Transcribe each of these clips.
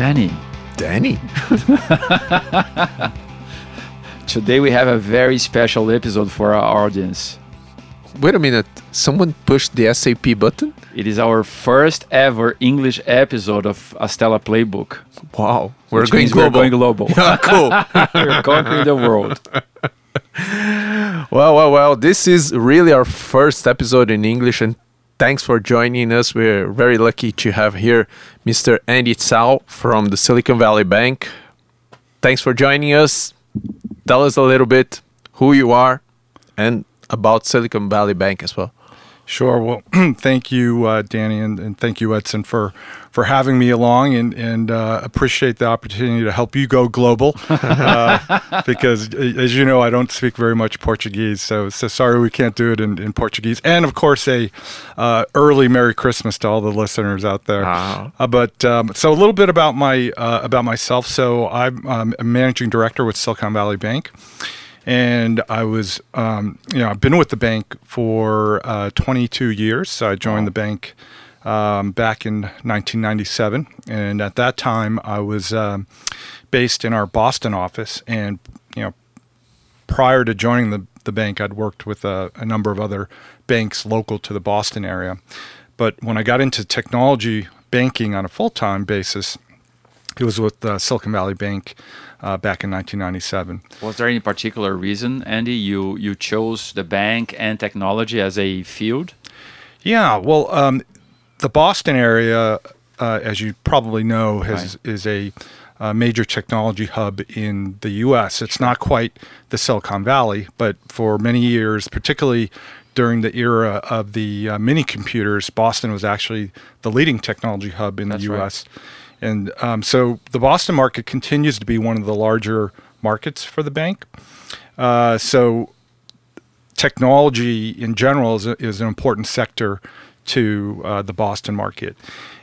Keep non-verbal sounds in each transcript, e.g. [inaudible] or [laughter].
Danny. Danny. [laughs] Today we have a very special episode for our audience. Wait a minute. Someone pushed the SAP button? It is our first ever English episode of Astella Playbook. Wow. We're going global. We're going global. cool. [laughs] we're conquering the world. [laughs] well, well, well. This is really our first episode in English, and thanks for joining us. We're very lucky to have here Mr. Andy Tsao from the Silicon Valley Bank. Thanks for joining us. Tell us a little bit who you are and about Silicon Valley Bank as well. Sure. Well, [clears throat] thank you, uh, Danny, and, and thank you, Edson, for for having me along, and and uh, appreciate the opportunity to help you go global. Uh, [laughs] because, as you know, I don't speak very much Portuguese, so so sorry we can't do it in, in Portuguese. And of course, a uh, early Merry Christmas to all the listeners out there. Uh, but um, so a little bit about my uh, about myself. So I'm um, a managing director with Silicon Valley Bank and I was, um, you know, I've been with the bank for uh, 22 years. So I joined the bank um, back in 1997, and at that time I was um, based in our Boston office. And you know, prior to joining the the bank, I'd worked with a, a number of other banks local to the Boston area. But when I got into technology banking on a full time basis, it was with uh, Silicon Valley Bank uh, back in 1997. Was there any particular reason, Andy, you you chose the bank and technology as a field? Yeah, well, um, the Boston area, uh, as you probably know, has is a, uh major technology hub in the U.S. It's not quite the Silicon Valley, but for many years, particularly during the era of the uh, mini computers, Boston was actually the leading technology hub in That's the right. And um, so the Boston market continues to be one of the larger markets for the bank. Uh, so technology in general is, a, is an important sector to uh, the Boston market.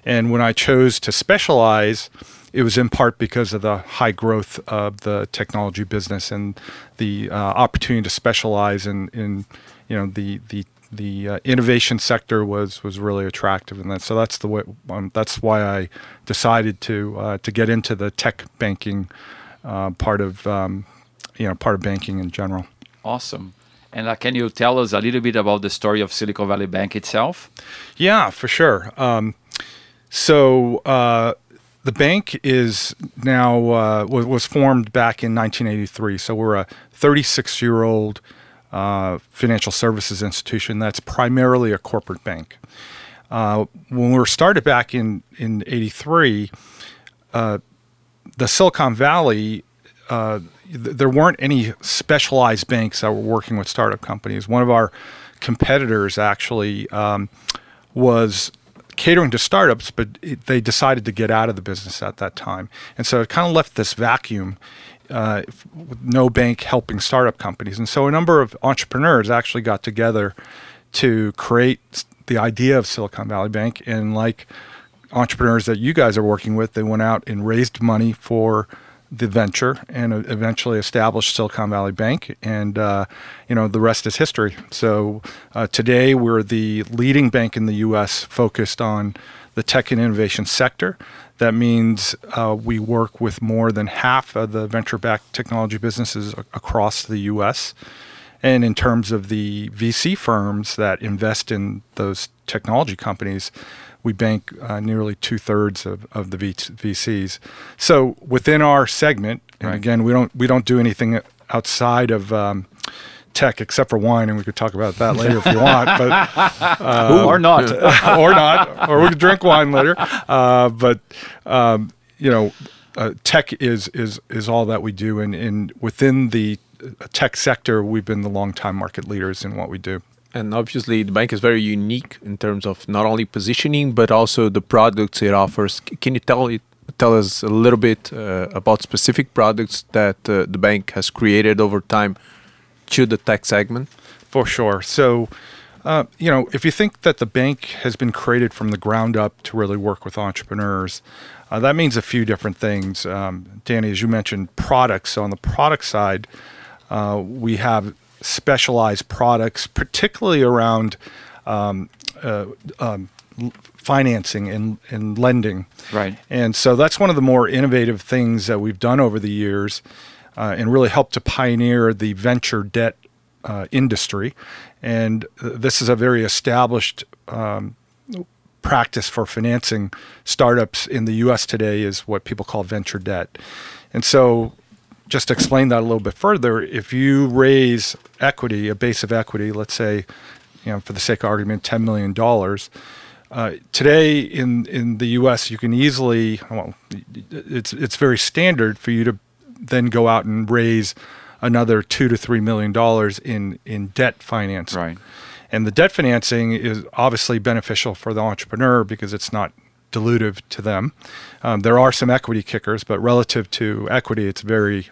And when I chose to specialize, it was in part because of the high growth of the technology business and the uh, opportunity to specialize in, in you know the the the uh, innovation sector was was really attractive, and that so that's the way um, that's why I decided to uh, to get into the tech banking uh, part of um, you know part of banking in general. Awesome. And uh, can you tell us a little bit about the story of Silicon Valley Bank itself? Yeah, for sure. Um, so uh, the bank is now uh, was, was formed back in 1983. So we're a 36 year old uh, financial services institution that's primarily a corporate bank. Uh, when we were started back in in '83, uh, the Silicon Valley, uh, th- there weren't any specialized banks that were working with startup companies. One of our competitors actually um, was catering to startups, but it, they decided to get out of the business at that time, and so it kind of left this vacuum. Uh, no bank helping startup companies, and so a number of entrepreneurs actually got together to create the idea of Silicon Valley Bank. And like entrepreneurs that you guys are working with, they went out and raised money for the venture and eventually established Silicon Valley Bank. And, uh, you know, the rest is history. So uh, today we're the leading bank in the U.S. focused on the tech and innovation sector. That means uh, we work with more than half of the venture backed technology businesses a- across the U.S. And in terms of the VC firms that invest in those technology companies, we bank uh, nearly two thirds of, of the v- VCs. So within our segment, and Right. again, we don't we don't do anything outside of um, tech except for wine, and we could talk about that later if you want. But [laughs] or not? [laughs] or not, or we could drink wine later. Uh, but um, you know, uh, tech is is is all that we do, and, and within the uh, tech sector, we've been the long-time market leaders in what we do. And obviously, the bank is very unique in terms of not only positioning but also the products it offers. Can you tell it, tell us a little bit uh, about specific products that uh, the bank has created over time to the tech segment? For sure. So, uh, you know, if you think that the bank has been created from the ground up to really work with entrepreneurs, uh, that means a few different things. Um, Danny, as you mentioned, products. So on the product side, uh, we have specialized products, particularly around um, uh, um, financing and, and lending. Right. And so that's one of the more innovative things that we've done over the years uh, and really helped to pioneer the venture debt uh, industry. And this is a very established um, practice for financing startups in the US today is what people call venture debt. And so just to explain that a little bit further, if you raise equity, a base of equity, let's say, you know, for the sake of argument, $10 million, uh, today in, in the U.S., you can easily, well, it's, it's very standard for you to then go out and raise another two to three million dollars in, in debt financing. Right. And the debt financing is obviously beneficial for the entrepreneur because it's not dilutive to them. Um, there are some equity kickers, but relative to equity, it's very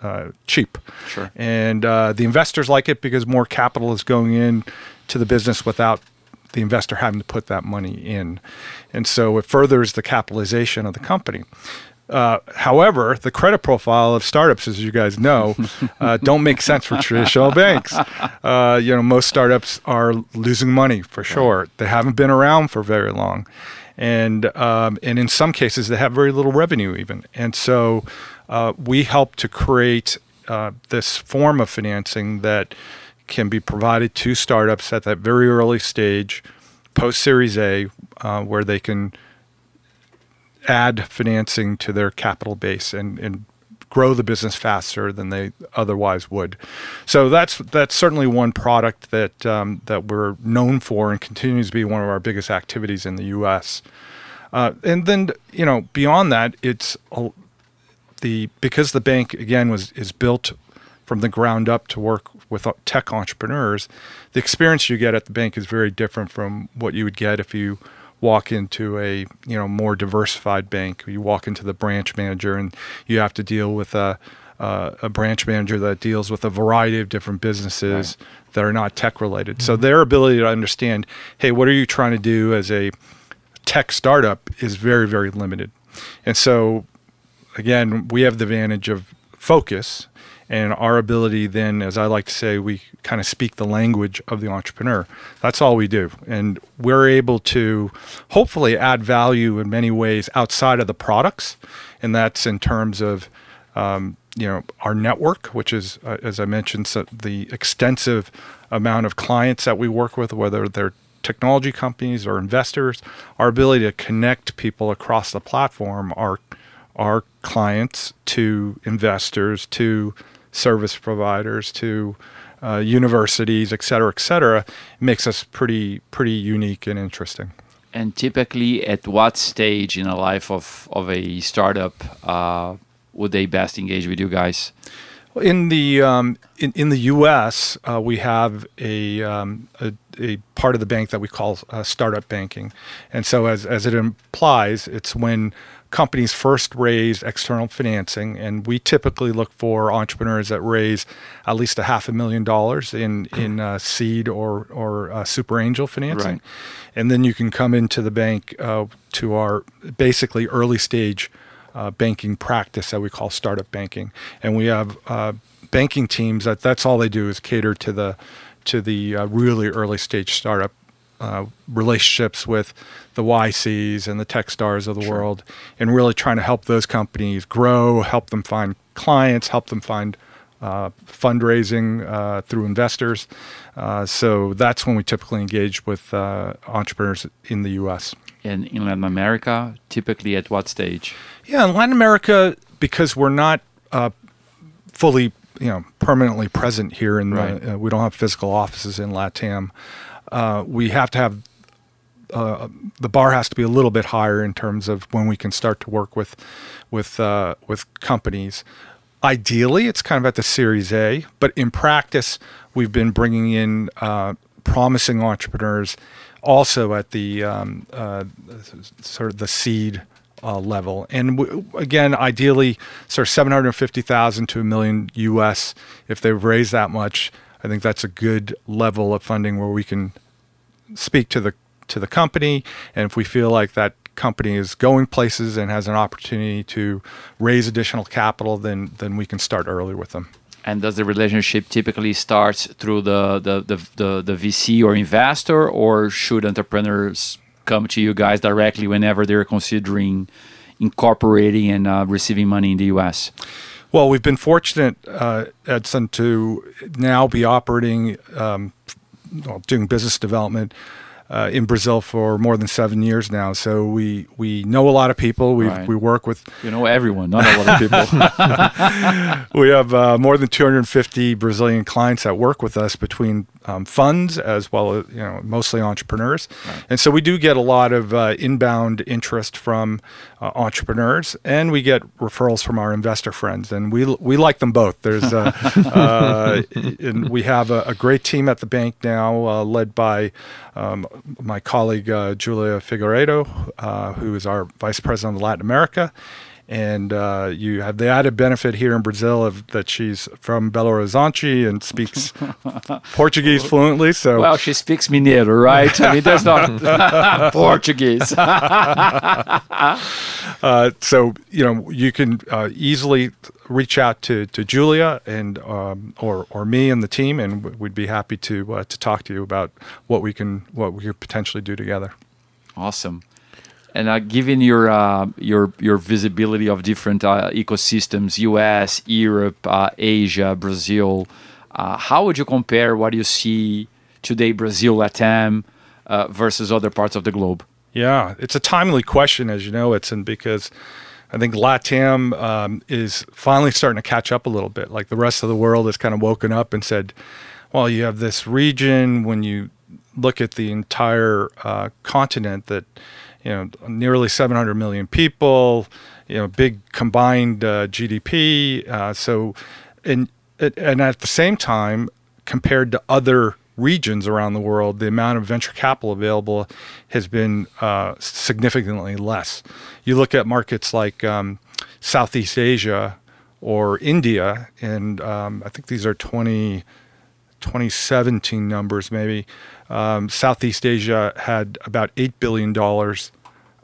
uh, cheap. Sure. And uh, the investors like it because more capital is going in to the business without the investor having to put that money in. And so it furthers the capitalization of the company. Uh, however, the credit profile of startups, as you guys know, [laughs] uh, don't make sense for traditional banks. Uh, you know, most startups are losing money for sure. They haven't been around for very long, and um, and in some cases they have very little revenue even. And so uh, we help to create uh, this form of financing that can be provided to startups at that very early stage, post Series A, uh, where they can add financing to their capital base and, and grow the business faster than they otherwise would. So that's that's certainly one product that um, that we're known for and continues to be one of our biggest activities in the U.S. Uh, and then you know beyond that, it's a, the because the bank again was is built from the ground up to work with tech entrepreneurs. The experience you get at the bank is very different from what you would get if you walk into a you know more diversified bank. You walk into the branch manager and you have to deal with a uh, a branch manager that deals with a variety of different businesses right. that are not tech related. Mm-hmm. So their ability to understand, hey, what are you trying to do as a tech startup is very very limited. And so again, we have the advantage of focus and our ability then as i like to say we kind of speak the language of the entrepreneur. That's all we do. And we're able to hopefully add value in many ways outside of the products. And that's in terms of um, you know our network which is uh, as i mentioned so the extensive amount of clients that we work with whether they're technology companies or investors our ability to connect people across the platform our our clients to investors to service providers to uh, universities, et cetera, et cetera, makes us pretty pretty unique and interesting. And typically, at what stage in the life of, of a startup uh, would they best engage with you guys? In the um, in, in the U.S., uh, we have a, um, a, a part of the bank that we call uh, startup banking, and so as as it implies, it's when companies first raise external financing, and we typically look for entrepreneurs that raise at least a half a million dollars in in uh, seed or or uh, super angel financing, right. and then you can come into the bank uh, to our basically early stage uh, banking practice that we call startup banking, and we have uh, banking teams that that's all they do is cater to the to the uh, really early stage startup uh, relationships with the YCs and the Techstars of the sure. world, and really trying to help those companies grow, help them find clients, help them find uh, fundraising uh, through investors. Uh, so that's when we typically engage with uh, entrepreneurs in the U.S. And in Latin America, typically at what stage? Yeah, in Latin America, because we're not fully you know permanently present here in right. uh, we don't have physical offices in LATAM uh, we have to have uh, the bar has to be a little bit higher in terms of when we can start to work with with uh, with companies. Ideally, it's kind of at the Series A, but in practice, we've been bringing in uh, promising entrepreneurs also at the um, uh, sort of the seed uh, level. And w- again, ideally, sort of 750,000 to a million US. If they've raised that much, I think that's a good level of funding where we can speak to the to the company, and if we feel like that company is going places and has an opportunity to raise additional capital, then then we can start early with them. And does the relationship typically start through the the, the, the, the VC or investor, or should entrepreneurs come to you guys directly whenever they're considering incorporating and uh, receiving money in the U.S.? Well, we've been fortunate, uh, Edson, to now be operating, um, well, doing business development uh, in Brazil for more than seven years now. So we we know a lot of people. We Right. we work with You know everyone, not a lot of people. [laughs] we have uh, more than 250 Brazilian clients that work with us between um, funds as well as you know mostly entrepreneurs, and so we do get a lot of uh, inbound interest from uh, entrepreneurs, and we get referrals from our investor friends, and we we like them both. There's uh, [laughs] uh, and we have a, a great team at the bank now, uh, led by um, my colleague uh, Julia Figueiredo, uh, who is our vice president of Latin America. And uh, you have the added benefit here in Brazil of that she's from Belo Horizonte and speaks [laughs] Portuguese fluently. So well, she speaks Mineiro, right? I mean, there's not [laughs] Portuguese. [laughs] Uh, so you know you can uh, easily reach out to, to Julia and um, or or me and the team, and we'd be happy to uh, to talk to you about what we can what we could potentially do together. Awesome. And uh, given your uh, your your visibility of different uh, ecosystems, U.S., Europe, uh, Asia, Brazil, uh, how would you compare what you see today, Brazil, Latam, uh, versus other parts of the globe? Yeah, it's a timely question, as you know, Edson, because I think LATAM um, is finally starting to catch up a little bit. Like the rest of the world has kind of woken up and said, well, you have this region when you look at the entire continent that, you know, nearly 700 million people, you know, big combined uh, GDP. Uh, so, and, and at the same time, compared to other regions around the world, the amount of venture capital available has been uh, significantly less. You look at markets like um, Southeast Asia or India, and um, I think these are 20, 2017 numbers maybe. Um, Southeast Asia had about $8 billion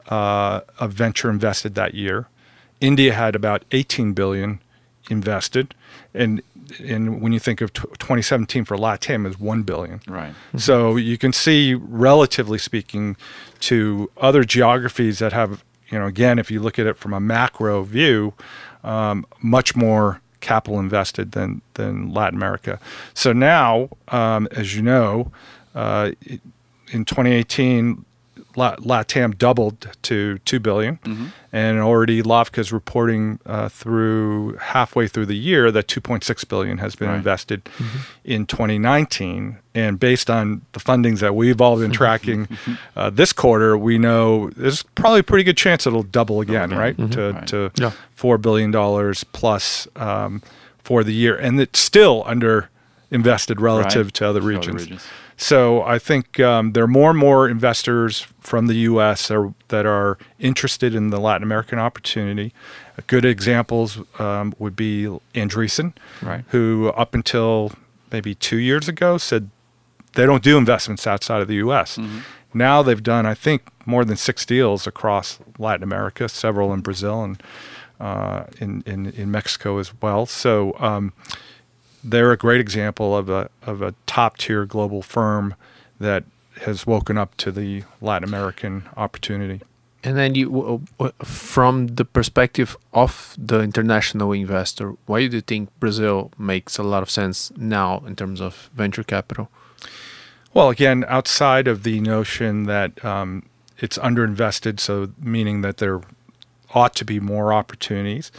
uh, of venture invested that year. India had about 18 billion invested, and and when you think of t- 2017 for LATAM is 1 billion. Right. So you can see, relatively speaking, to other geographies that have, you know, again, if you look at it from a macro view, um, much more capital invested than than Latin America. So now, um, as you know, uh, in 2018, La- LATAM doubled to two billion, and already LAVCA is reporting uh, through halfway through the year that 2.6 billion has been Right. invested in 2019. And based on the fundings that we've all been tracking [laughs] uh, this quarter, we know there's probably a pretty good chance it'll double again, right? To Right. to Yeah. four billion dollars plus um, for the year, and it's still under invested relative Right. to other To other regions. So I think um, there are more and more investors from the U.S. Are, that are interested in the Latin American opportunity. Good examples um, would be Andreessen, Right. who up until maybe two years ago said they don't do investments outside of the U.S. Now they've done, I think, more than six deals across Latin America, several in Brazil and uh, in, in in Mexico as well. So um, they're a great example of a of a top tier global firm that has woken up to the Latin American opportunity. And then you, from the perspective of the international investor, why do you think Brazil makes a lot of sense now in terms of venture capital? Well, again, outside of the notion that um, it's underinvested, so meaning that there ought to be more opportunities,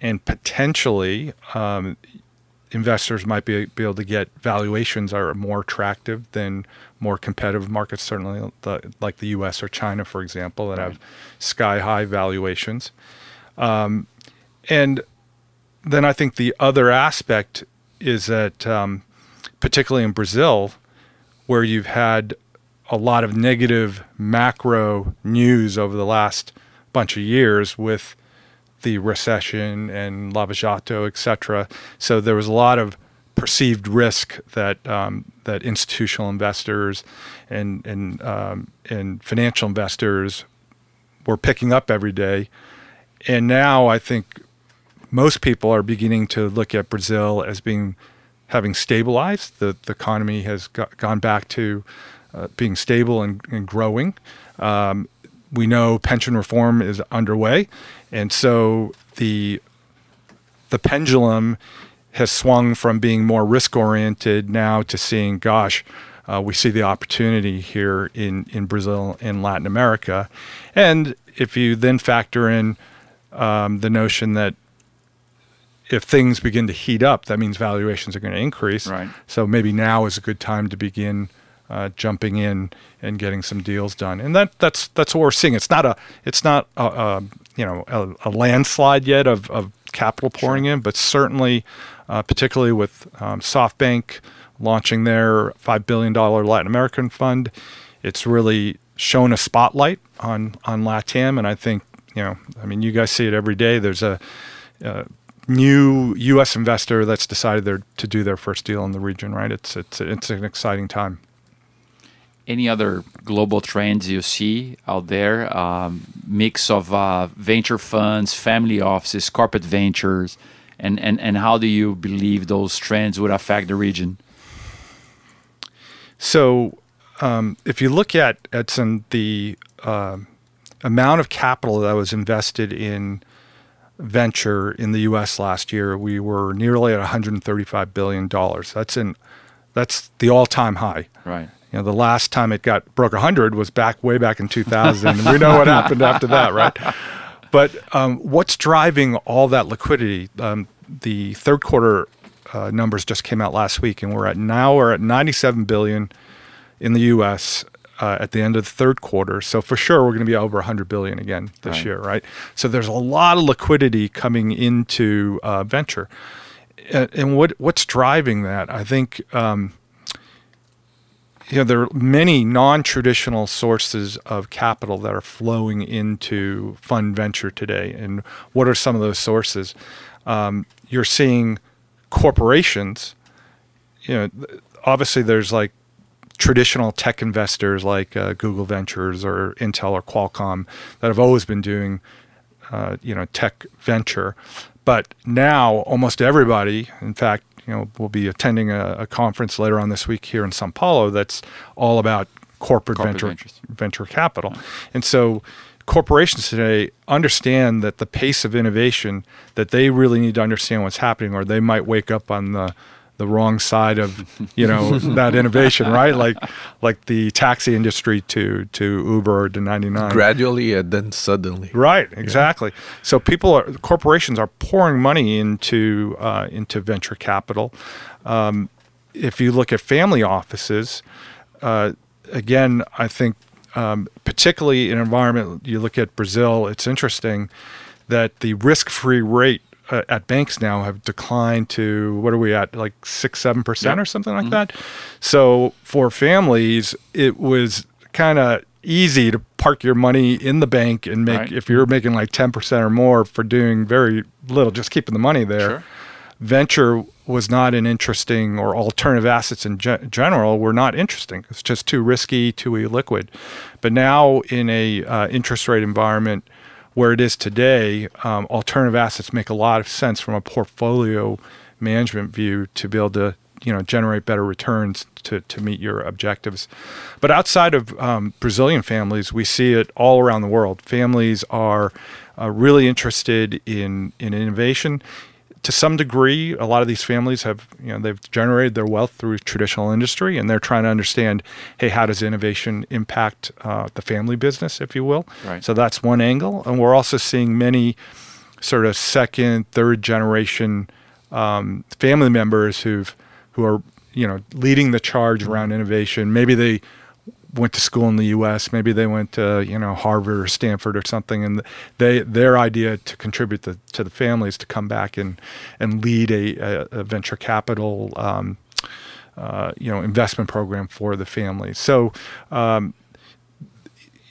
and potentially um, investors might be, be able to get valuations that are more attractive than more competitive markets, certainly the, like the U.S. or China, for example, that have sky high valuations. Um, and then I think the other aspect is that, um, particularly in Brazil, where you've had a lot of negative macro news over the last bunch of years with the recession and Lava Jato, et cetera. So there was a lot of perceived risk that um, that institutional investors and and um, and financial investors were picking up every day. And now I think most people are beginning to look at Brazil as being having stabilized. The, the economy has got, gone back to uh, being stable and, and growing. Um, we know pension reform is underway, and so the the pendulum has swung from being more risk oriented now to seeing, gosh, uh, we see the opportunity here in, in Brazil and Latin America. And if you then factor in um, the notion that if things begin to heat up, that means valuations are going to increase. Right. So maybe now is a good time to begin uh, jumping in and getting some deals done. And that that's that's what we're seeing. It's not a it's not a, a you know a, a, landslide yet of, of capital pouring sure. in, but certainly, uh, particularly with um, SoftBank launching their $5 billion Latin American fund. It's really shown a spotlight on, on LATAM. And I think, you know, I mean, you guys see it every day. There's a, a new U.S. investor that's decided to do their first deal in the region, right? It's, it's, it's an exciting time. Any other global trends you see out there? Um, mix of uh, venture funds, family offices, corporate ventures, and, and, and how do you believe those trends would affect the region? So um, if you look at Edson, the uh, amount of capital that was invested in venture in the U.S. last year, we were nearly at 135 billion dollars. That's in that's the all-time high. Right. You know, the last time it got broke 100 was back way back in 2000. we know what happened after that, right? But um, what's driving all that liquidity? Um, the third quarter uh, numbers just came out last week, and we're at now we're at 97 billion in the U.S. Uh, at the end of the third quarter. So for sure, we're going to be over 100 billion again this right. year, right? So there's a lot of liquidity coming into uh, venture, and, and, what what's driving that? I think. Um, you know, there are many non-traditional sources of capital that are flowing into fund venture today. And what are some of those sources? Um, you're seeing corporations, you know, obviously there's like traditional tech investors like uh, Google Ventures or Intel or Qualcomm that have always been doing, uh, you know, tech venture. But now almost everybody, in fact, you know, we'll be attending a, a conference later on this week here in Sao Paulo that's all about corporate, corporate venture ventures. venture capital. And so corporations today understand that the pace of innovation that they really need to understand what's happening or they might wake up on the the wrong side of you know [laughs] that innovation right? Like like the taxi industry to to uber to 99 gradually and then suddenly. Right exactly. Yeah. so people are corporations are pouring money into uh, into venture capital. Um, if you look at family offices uh, again i think um, particularly in environment you look at Brazil, it's interesting that the risk-free rate uh, at banks now have declined to what are we at like six seven percent or something like mm-hmm. that. So for families, it was kind of easy to park your money in the bank and make right. if you're making like 10% or more for doing very little just keeping the money there sure. venture was not an interesting or alternative assets in ge- general were not interesting. It's just too risky, too illiquid. But now in a uh, interest rate environment where it is today, um, alternative assets make a lot of sense from a portfolio management view to be able to you know generate better returns to, to meet your objectives. But outside of um, Brazilian families, we see it all around the world. Families are uh, really interested in in innovation to some degree, a lot of these families have, you know, they've generated their wealth through traditional industry, and they're trying to understand, hey, how does innovation impact uh, the family business, if you will? Right. So that's one angle, and we're also seeing many sort of second, third generation um, family members who've who are, you know, leading the charge around innovation. Maybe they went to school in the U.S. Maybe they went to you know Harvard or Stanford or something, and they their idea to contribute the, to the family is to come back and and lead a, a, a venture capital um, uh, you know investment program for the family. So um,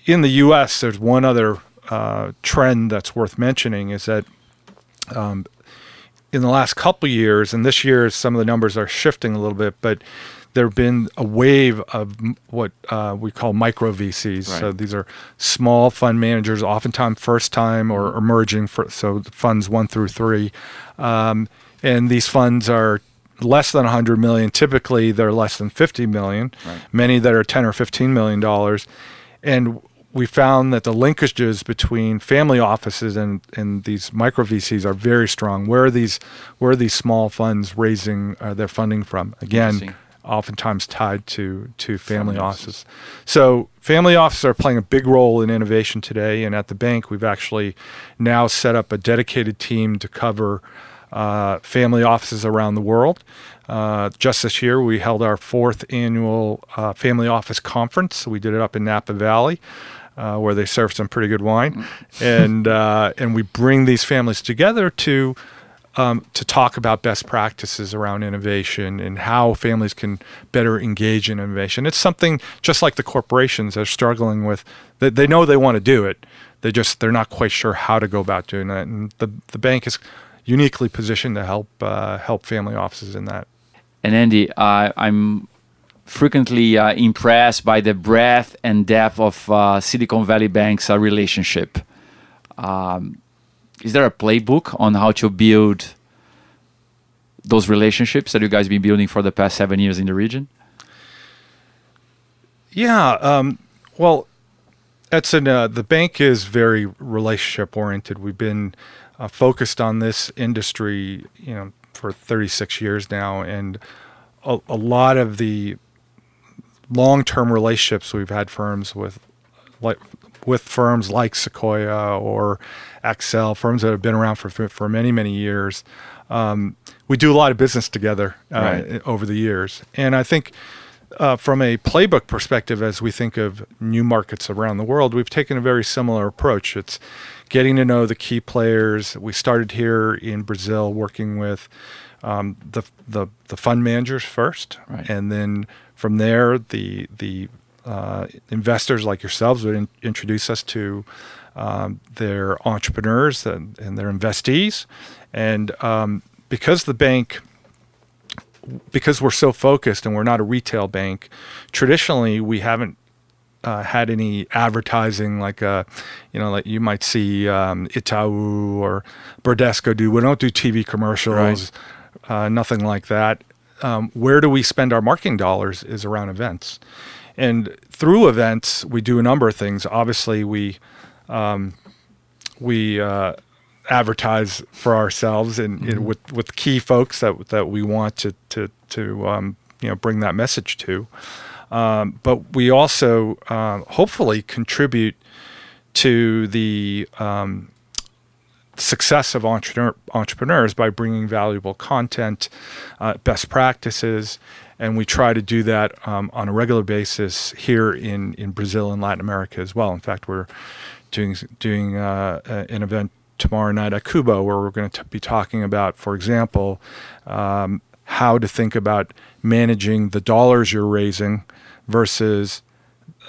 in the U.S., there's one other uh, trend that's worth mentioning is that. Um, in the last couple years, and this year some of the numbers are shifting a little bit, but there have been a wave of what uh, we call micro VCs. Right. So these are small fund managers, oftentimes first time or mm-hmm. emerging. For, so funds one through three, um, and these funds are less than 100 million. Typically, they're less than 50 million. Right. Many that are 10 or 15 million dollars, and we found that the linkages between family offices and, and these micro VCs are very strong. Where are these where are these small funds raising uh, their funding from? Again. Oftentimes tied to to family Family offices. So family offices are playing a big role in innovation today, and at the bank we've actually now set up a dedicated team to cover uh, family offices around the world. Uh, just this year, we held our fourth annual uh, family office conference. We did it up in Napa Valley. Uh, where they serve some pretty good wine, and uh, and we bring these families together to um, to talk about best practices around innovation and how families can better engage in innovation. It's something just like the corporations are struggling with. They, they know they want to do it. They just they're not quite sure how to go about doing that. And the the bank is uniquely positioned to help uh, help family offices in that. And Andy, uh, I'm frequently uh, impressed by the breadth and depth of uh, Silicon Valley Bank's uh, relationship. Um, is there a playbook on how to build those relationships that you guys been building for the past seven years in the region? Yeah. Um, well, Edson, uh, the bank is very relationship oriented. We've been uh, focused on this industry, you know, for 36 years now, and a, a lot of the long-term relationships we've had firms with, like with firms like Sequoia or Accel, firms that have been around for for many many years. Um, we do a lot of business together uh, Right. over the years, and I think uh, from a playbook perspective, as we think of new markets around the world, we've taken a very similar approach. It's getting to know the key players. We started here in Brazil working with um, the, the the fund managers first, Right. and then from there, the the uh, investors like yourselves would in, introduce us to um, their entrepreneurs and, and their investees, and um, because the bank because we're so focused and we're not a retail bank, traditionally we haven't uh, had any advertising like uh, you know like you might see um, Itaú or Bradesco do. We don't do TV commercials, uh, nothing like that. Um, where do we spend our marketing dollars is around events, and through events we do a number of things. Obviously we um, we uh, advertise for ourselves and, and with with key folks that that we want to to to um, you know bring that message to. Um, but we also um, hopefully contribute to the um, success of entrepreneur, entrepreneurs by bringing valuable content, uh, best practices, and we try to do that um, on a regular basis here in, in Brazil and Latin America as well. In fact, we're doing doing uh, an event tomorrow night at Cubo where we're going to be talking about, for example, um, how to think about managing the dollars you're raising versus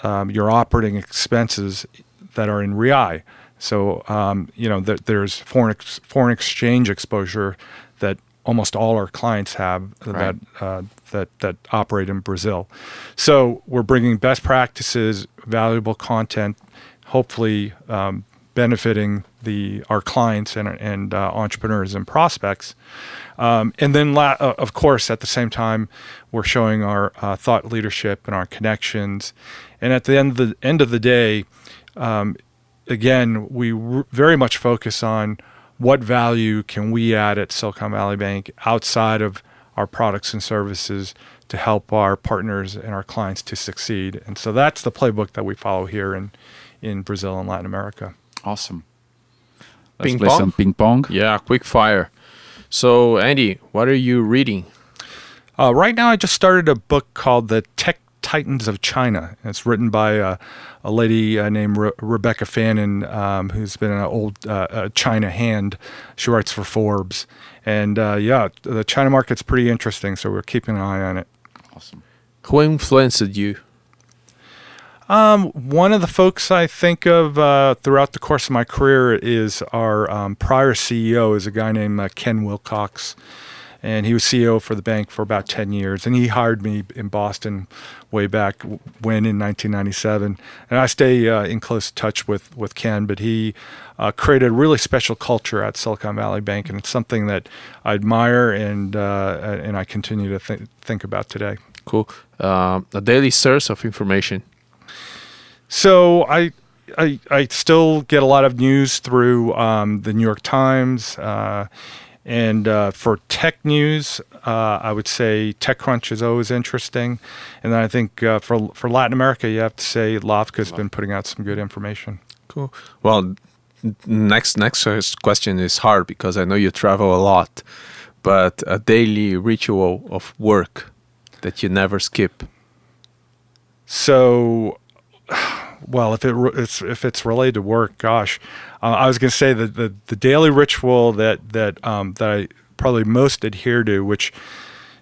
um, your operating expenses that are in real. So um, you know there, there's foreign ex- foreign exchange exposure that almost all our clients have that uh, that that operate in Brazil. So we're bringing best practices, valuable content, hopefully um, benefiting the our clients and and uh, entrepreneurs and prospects. Um, and then, la- uh, of course, at the same time, we're showing our uh, thought leadership and our connections. And at the end of the end of the day, um, again, we r- very much focus on what value can we add at Silicon Valley Bank outside of our products and services to help our partners and our clients to succeed. And so that's the playbook that we follow here in in Brazil and Latin America. Awesome. Let's Ping play pong? some ping pong. Yeah, quick fire. So, Andy, what are you reading? Uh, right now, I just started a book called The Tech Titans of China. It's written by uh, a lady uh, named Re- Rebecca Fannin, um, who's been an old uh, uh, China hand. She writes for Forbes. And uh, yeah, the China market's pretty interesting, so we're keeping an eye on it. Awesome. Who influenced you? Um, one of the folks I think of uh, throughout the course of my career is our um, prior CEO, is a guy named uh, Ken Wilcox, and he was CEO for the bank for about 10 years. And he hired me in Boston way back when in 1997. And I stay uh, in close touch with, with Ken, but he uh, created a really special culture at Silicon Valley Bank, and it's something that I admire and uh, and I continue to th- think about today. Cool. Uh, a daily source of information. So I I, I still get a lot of news through um, the New York Times. Uh, and uh, for tech news, uh, I would say TechCrunch is always interesting. And then I think uh, for, for Latin America, you have to say LAVCA's been putting out some good information. Cool. Well, next next question is hard because I know you travel a lot, but a daily ritual of work that you never skip. So well, if it it's, if it's related to work, gosh, uh, I was going to say that the, the daily ritual that that um, that I probably most adhere to, which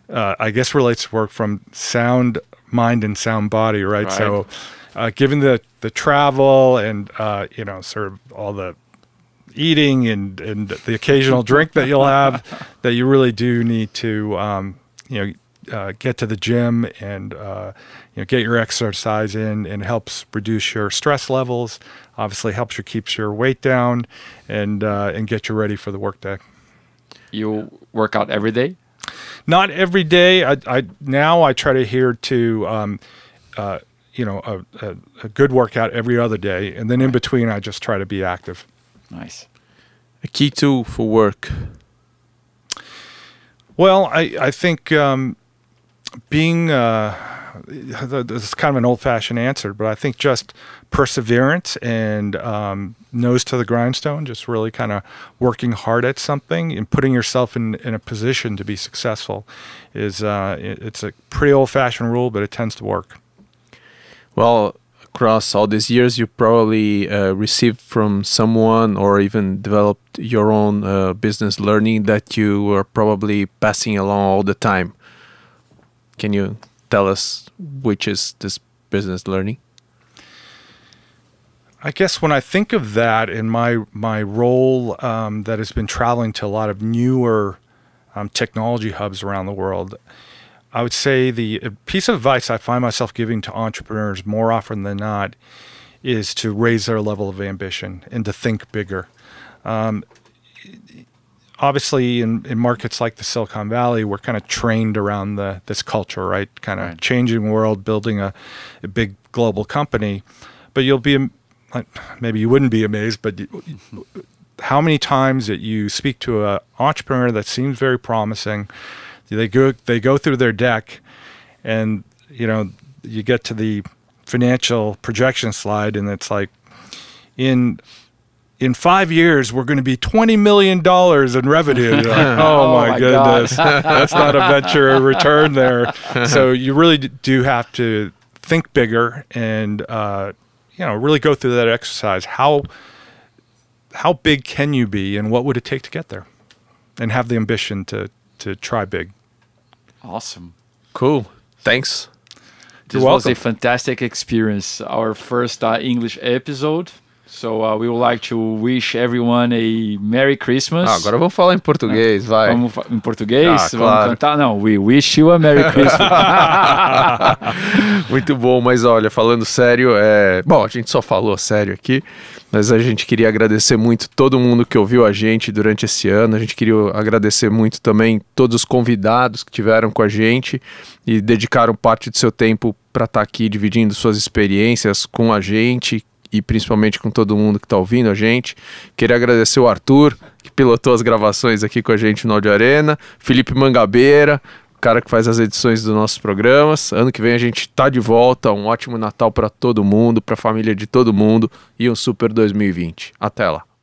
uh, I guess relates to work from sound mind and sound body, right? right. So, uh, given the the travel and uh, you know sort of all the eating and and the occasional drink that you'll have, [laughs] that you really do need to um, you know uh, get to the gym and uh, you know get your exercise in and helps reduce your stress levels. Obviously, helps you keeps your weight down and uh, and get you ready for the workday. You work out every day? Not every day. I, I now I try to adhere to. Um, uh, you know, a, a, a, good workout every other day, and then in between, I just try to be active. Nice. A key tool for work. Well, I I think um, being uh, this is kind of an old-fashioned answer, but I think just perseverance and um, nose to the grindstone, just really kind of working hard at something and putting yourself in, in a position to be successful, is uh, it, it's a pretty old-fashioned rule, but it tends to work. Well, across all these years, you probably uh, received from someone or even developed your own uh, business learning that you are probably passing along all the time. Can you tell us which is this business learning? I guess when I think of that in my my role um, that has been traveling to a lot of newer um, technology hubs around the world, I would say the piece of advice I find myself giving to entrepreneurs more often than not is to raise their level of ambition and to think bigger. Um, obviously in, in markets like the Silicon Valley, we're kind of trained around the this culture, right? Kind of right. changing world, building a, a, big global company. But you'll be maybe you wouldn't be amazed, but how many times that you speak to an entrepreneur that seems very promising, they go they go through their deck, and you know you get to the financial projection slide, and it's like in in five years we're going to be twenty million dollars in revenue. [laughs] Like, oh, oh, my, my goodness, that's not a venture return there. [laughs] So you really do have to think bigger and uh, you know really go through that exercise. How how big can you be, and what would it take to get there, and have the ambition to to try big. Awesome, cool. Thanks. This was a fantastic experience. Our first uh, English episode. So uh, we would like to wish everyone a Merry Christmas. Ah, agora vamos falar em português, vai. Vamos em português? Ah, vamos claro. cantar? Não, we wish you a Merry Christmas. [laughs] Muito bom, mas olha, falando sério, é... bom, a gente só falou sério aqui, mas a gente queria agradecer muito todo mundo que ouviu a gente durante esse ano. A gente queria agradecer muito também todos os convidados que tiveram com a gente e dedicaram parte do seu tempo para estar tá aqui dividindo suas experiências com a gente, e principalmente com todo mundo que está ouvindo a gente. Queria agradecer o Arthur, que pilotou as gravações aqui com a gente no Audio Arena, Felipe Mangabeira, o cara que faz as edições dos nossos programas. Ano que vem a gente está de volta. Um ótimo Natal para todo mundo, para a família de todo mundo e um super 2020. Até lá.